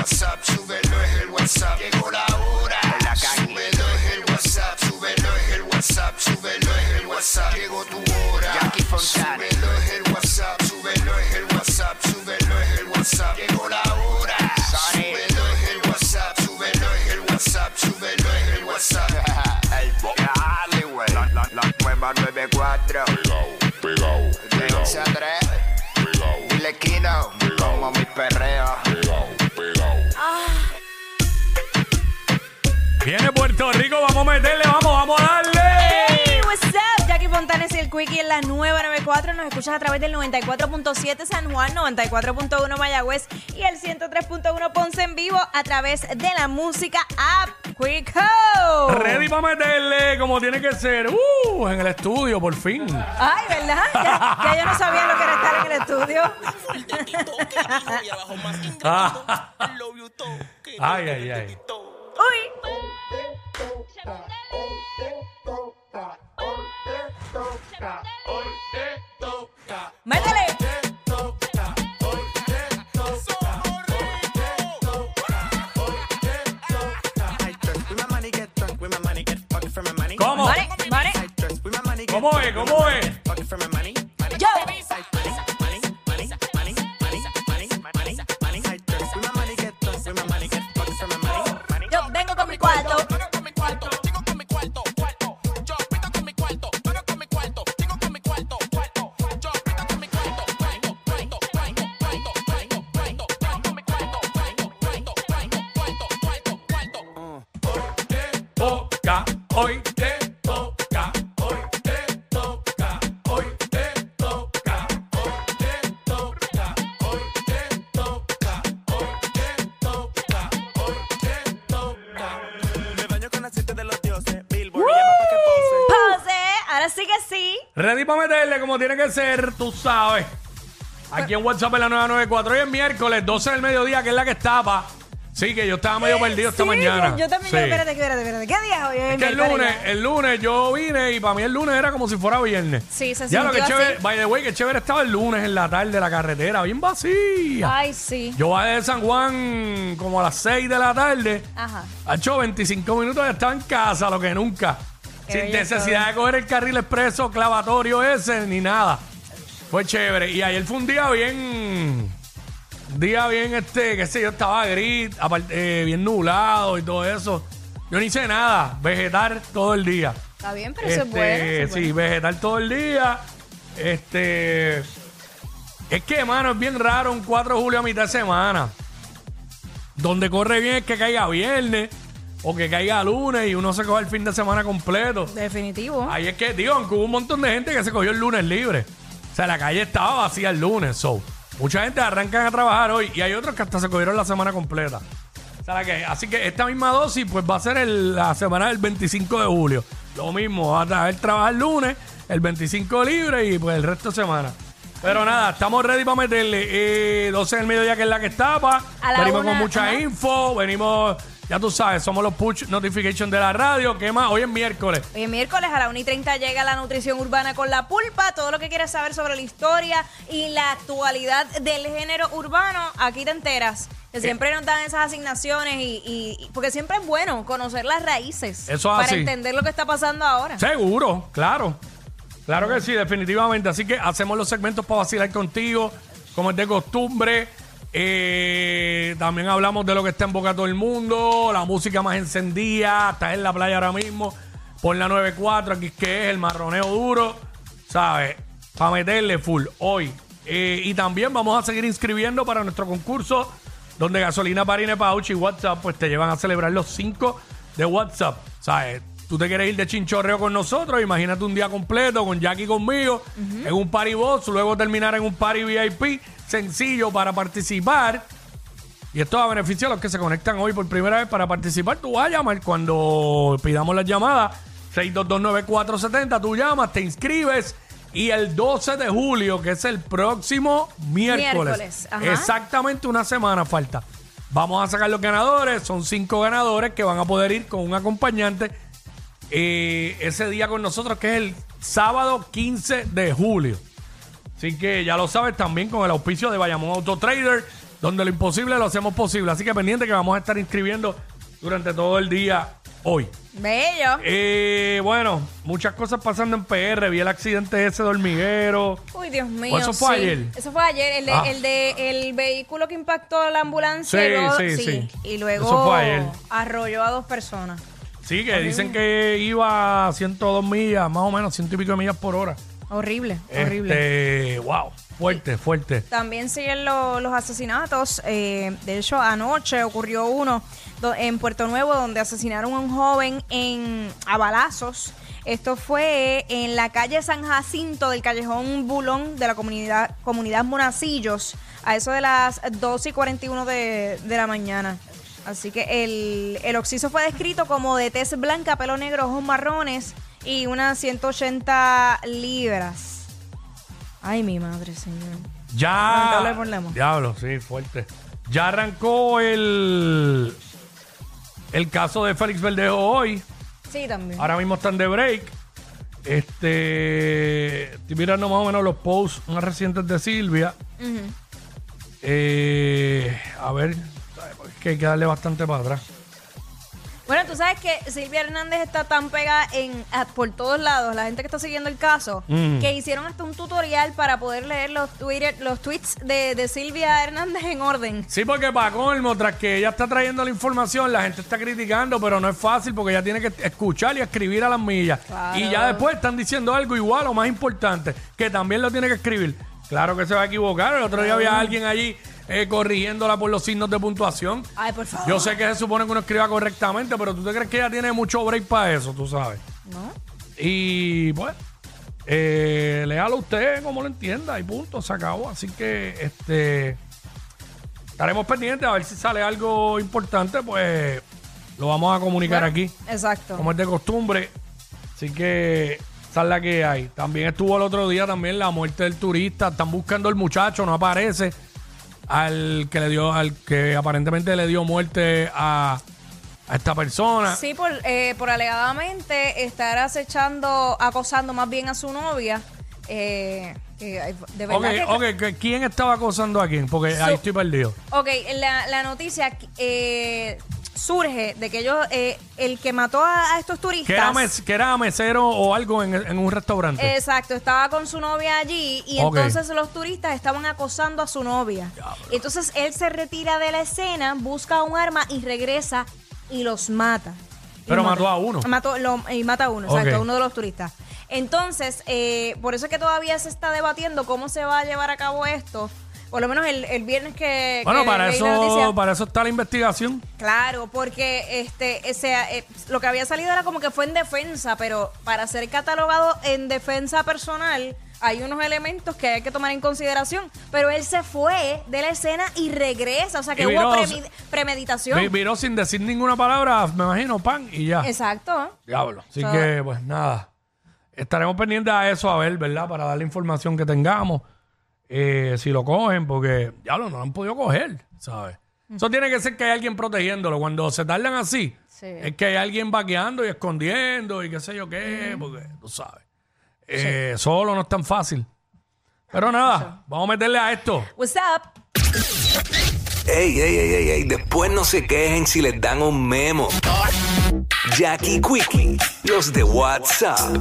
WhatsApp, súbelo es el WhatsApp. Llegó la hora. Súbelo es el WhatsApp, súbelo es el WhatsApp, súbelo es el WhatsApp. Llegó tu hora. Jackie Fontana. Súbelo es el WhatsApp, súbelo es el WhatsApp, súbelo es el WhatsApp. Llegó la hora. Súbelo es el WhatsApp, súbelo es el WhatsApp, súbelo es el WhatsApp. El dale, güey. La, la, la nueva 94. Pegao, pegao, De pegao, 11 a 3. pegao, Dile Kino. Como mi perreo. pegao, pegao. Viene Puerto Rico, vamos a meterle, vamos, vamos a darle. Hey, what's up? Jackie Fontanes y el Quickie en la nueva 94. Nos escuchas a través del 94.7 San Juan, 94.1 Mayagüez y el 103.1 Ponce en vivo a través de la música App Quico. Ready para meterle como tiene que ser. Uh, en el estudio, por fin. Ay, ¿verdad? Ya, ya yo no sabía lo que era estar en el estudio. Ah. Ay, ay, ay. ¿Cómo? Mare. ¿Cómo es? ¿Cómo es? Yo. Yo vengo con mi cuarto. Ready para meterle como tiene que ser, tú sabes. Aquí en WhatsApp en la 994. Hoy es miércoles, 12 del mediodía, que es la que estaba. Sí, que yo estaba medio perdido esta Sí, mañana. Yo, yo también. Sí. Espérate, espérate, espérate. ¿Qué día es hoy? Es que el lunes, el lunes yo vine y para mí el lunes era como si fuera viernes. Sí, se Ya lo que sintió chévere, así. by the way, que chévere estaba el lunes en la tarde la carretera, bien vacía. Ay, sí. Yo bajé de San Juan como a las 6 de la tarde. Ajá. Ha hecho 25 minutos de estar en casa, lo que nunca. Sin necesidad de coger el carril expreso clavatorio ese ni nada. Fue chévere. Y ayer fue un día bien. Un día bien, este, qué sé yo, estaba gris, aparte, eh, bien nublado y todo eso. Yo no hice nada, vegetar todo el día. Está bien, pero eso es Este, bueno. eso es sí, bueno. vegetar todo el día. Este. Es que, mano, es bien raro un 4 de julio a mitad de semana. Donde corre bien es que caiga viernes o que caiga lunes y uno se coge el fin de semana completo. Definitivo. Ahí es que, digo, aunque hubo un montón de gente que se cogió el lunes libre. O sea, la calle estaba vacía el lunes. So, mucha gente arrancan a trabajar hoy y hay otros que hasta se cogieron la semana completa. O sea, la que- así que esta misma dosis, pues va a ser el- la semana del 25 de julio. Lo mismo, va a traer trabajar el lunes, el 25 libre y pues el resto de semana. Pero nada, estamos ready para meterle. Eh, 12 del mediodía, que es la que estaba. A la Venimos una, con mucha ajá. info. Venimos, ya tú sabes, somos los push notification de la radio. ¿Qué más? Hoy es miércoles. Hoy es miércoles a la 1 y 30 llega la nutrición urbana con la pulpa. Todo lo que quieres saber sobre la historia y la actualidad del género urbano, aquí te enteras. Eh. Que siempre nos dan esas asignaciones y, y- y- porque siempre es bueno conocer las raíces Eso es para así. entender lo que está pasando ahora. Seguro, claro. Claro que sí, definitivamente. Así que hacemos los segmentos para vacilar contigo, como es de costumbre. Eh, también hablamos de lo que está en boca todo el mundo, la música más encendida, estás en la playa ahora mismo, por la 94, aquí es que es el marroneo duro, ¿sabes? Para meterle full hoy. Eh, y también vamos a seguir inscribiendo para nuestro concurso, donde Gasolina Parine Pouch y WhatsApp, pues te llevan a celebrar los 5 de WhatsApp, ¿sabes? Tú te quieres ir de chinchorreo con nosotros, imagínate un día completo con Jackie conmigo, en un party boss, luego terminar en un party VIP, sencillo para participar. Y esto a beneficio a los que se conectan hoy por primera vez para participar. Tú vas a llamar cuando pidamos las llamadas. 6229470, tú llamas, te inscribes. Y el 12 de julio, que es el próximo miércoles, Miércoles, exactamente una semana falta. Vamos a sacar los ganadores. Son cinco ganadores que van a poder ir con un acompañante eh, ese día con nosotros, que es el sábado 15 de julio. Así que ya lo sabes también con el auspicio de Bayamón Auto Trader, donde lo imposible lo hacemos posible. Así que pendiente que vamos a estar inscribiendo durante todo el día hoy. Bello. Eh, bueno, muchas cosas pasando en PR. Vi el accidente ese de hormiguero. Uy, Dios mío. ¿O eso fue sí. ayer? Eso fue ayer. El de, Ah. el de el vehículo que impactó la ambulancia. Sí, y luego, sí, sí. Y luego arrolló a dos personas. Sí, que dicen que iba a 102 millas, más o menos, ciento y pico de millas por hora. Horrible, horrible. Este, wow, fuerte, fuerte. También siguen lo- los asesinatos. eh, de hecho, anoche ocurrió uno do- en Puerto Nuevo donde asesinaron a un joven en, a balazos. Esto fue en la calle San Jacinto del callejón Bulón de la comunidad, comunidad Monacillos a eso de las 12 y 41 de, de la mañana. Así que el, el occiso fue descrito como de tez blanca, pelo negro, ojos marrones y unas 180 libras. Ay, mi madre, señor. Ya. Lamentable problema. Diablo, sí, fuerte. Ya arrancó el. El caso de Félix Verdejo hoy. Sí, también. Ahora mismo están de break. Este. Estoy mirando más o menos los posts más recientes de Silvia. Eh, a ver. Que hay que darle bastante para atrás. Bueno, tú sabes que Silvia Hernández está tan pegada en, a- por todos lados, la gente que está siguiendo el caso, Mm. que hicieron hasta un tutorial para poder leer los, Twitter, los tweets de, de Silvia Hernández en orden. Sí, porque para colmo, tras que ella está trayendo la información, la gente está criticando, pero no es fácil porque ella tiene que escuchar y escribir a las millas. Claro. Y ya después están diciendo algo igual o más importante, que también lo tiene que escribir. Claro que se va a equivocar. El otro día había alguien allí eh, corrigiéndola por los signos de puntuación. Ay, por favor. Yo sé que se supone que uno escriba correctamente, pero tú te crees que ella tiene mucho break para eso, tú sabes. ¿No? Y pues, eh, léalo usted como lo entienda y punto, se acabó. Así que este estaremos pendientes a ver si sale algo importante, pues lo vamos a comunicar Bueno, aquí, Exacto. como es de costumbre. Así que esa es la que hay. También estuvo el otro día también la muerte del turista. Están buscando el muchacho, no aparece. Al que le dio, al que aparentemente le dio muerte a, a esta persona. Sí, por, eh, por alegadamente estar acechando, acosando más bien a su novia. Eh, ay, de verdad que- ok, que- ¿quién estaba acosando a quién? Porque ahí estoy perdido. Ok, la, la noticia eh, surge de que ellos, eh, el que mató a, a estos turistas. Que era, mes- que era mesero o algo en, en un restaurante. Exacto, estaba con su novia allí y Ok. entonces los turistas estaban acosando a su novia. Entonces él se retira de la escena, busca un arma y regresa y los mata. Y Pero mató a uno. Mató, lo- y mata a uno, Ok. exacto, a uno de los turistas. Entonces, eh, por eso es que todavía se está debatiendo cómo se va a llevar a cabo esto. Por lo menos el, el viernes que. bueno, que para leí la noticia. eso, para eso está la investigación. Claro, porque este, ese, eh, lo que había salido era como que fue en defensa, pero para ser catalogado en defensa personal hay unos elementos que hay que tomar en consideración. Pero él se fue de la escena y regresa, o sea que Y hubo viró- premi- premeditación. Vi- Viró sin decir ninguna palabra, me imagino, pan, y ya. Exacto. Diablo. Así So- que, pues nada. Estaremos pendientes a eso, a ver, ¿verdad? Para dar la información que tengamos. Eh, si lo cogen, porque, diablo, no lo han podido coger, ¿sabes? Eso tiene que ser que hay alguien protegiéndolo. Cuando se tardan así, Sí. es que hay alguien vaqueando y escondiendo y qué sé yo qué, porque tú sabes. Eh, Solo no es tan fácil. Pero nada, vamos a meterle a esto. What's up? Ey, ey, ey, ey, ey, después no se quejen si les dan un memo. Jackie Quickie, los de WhatsApp.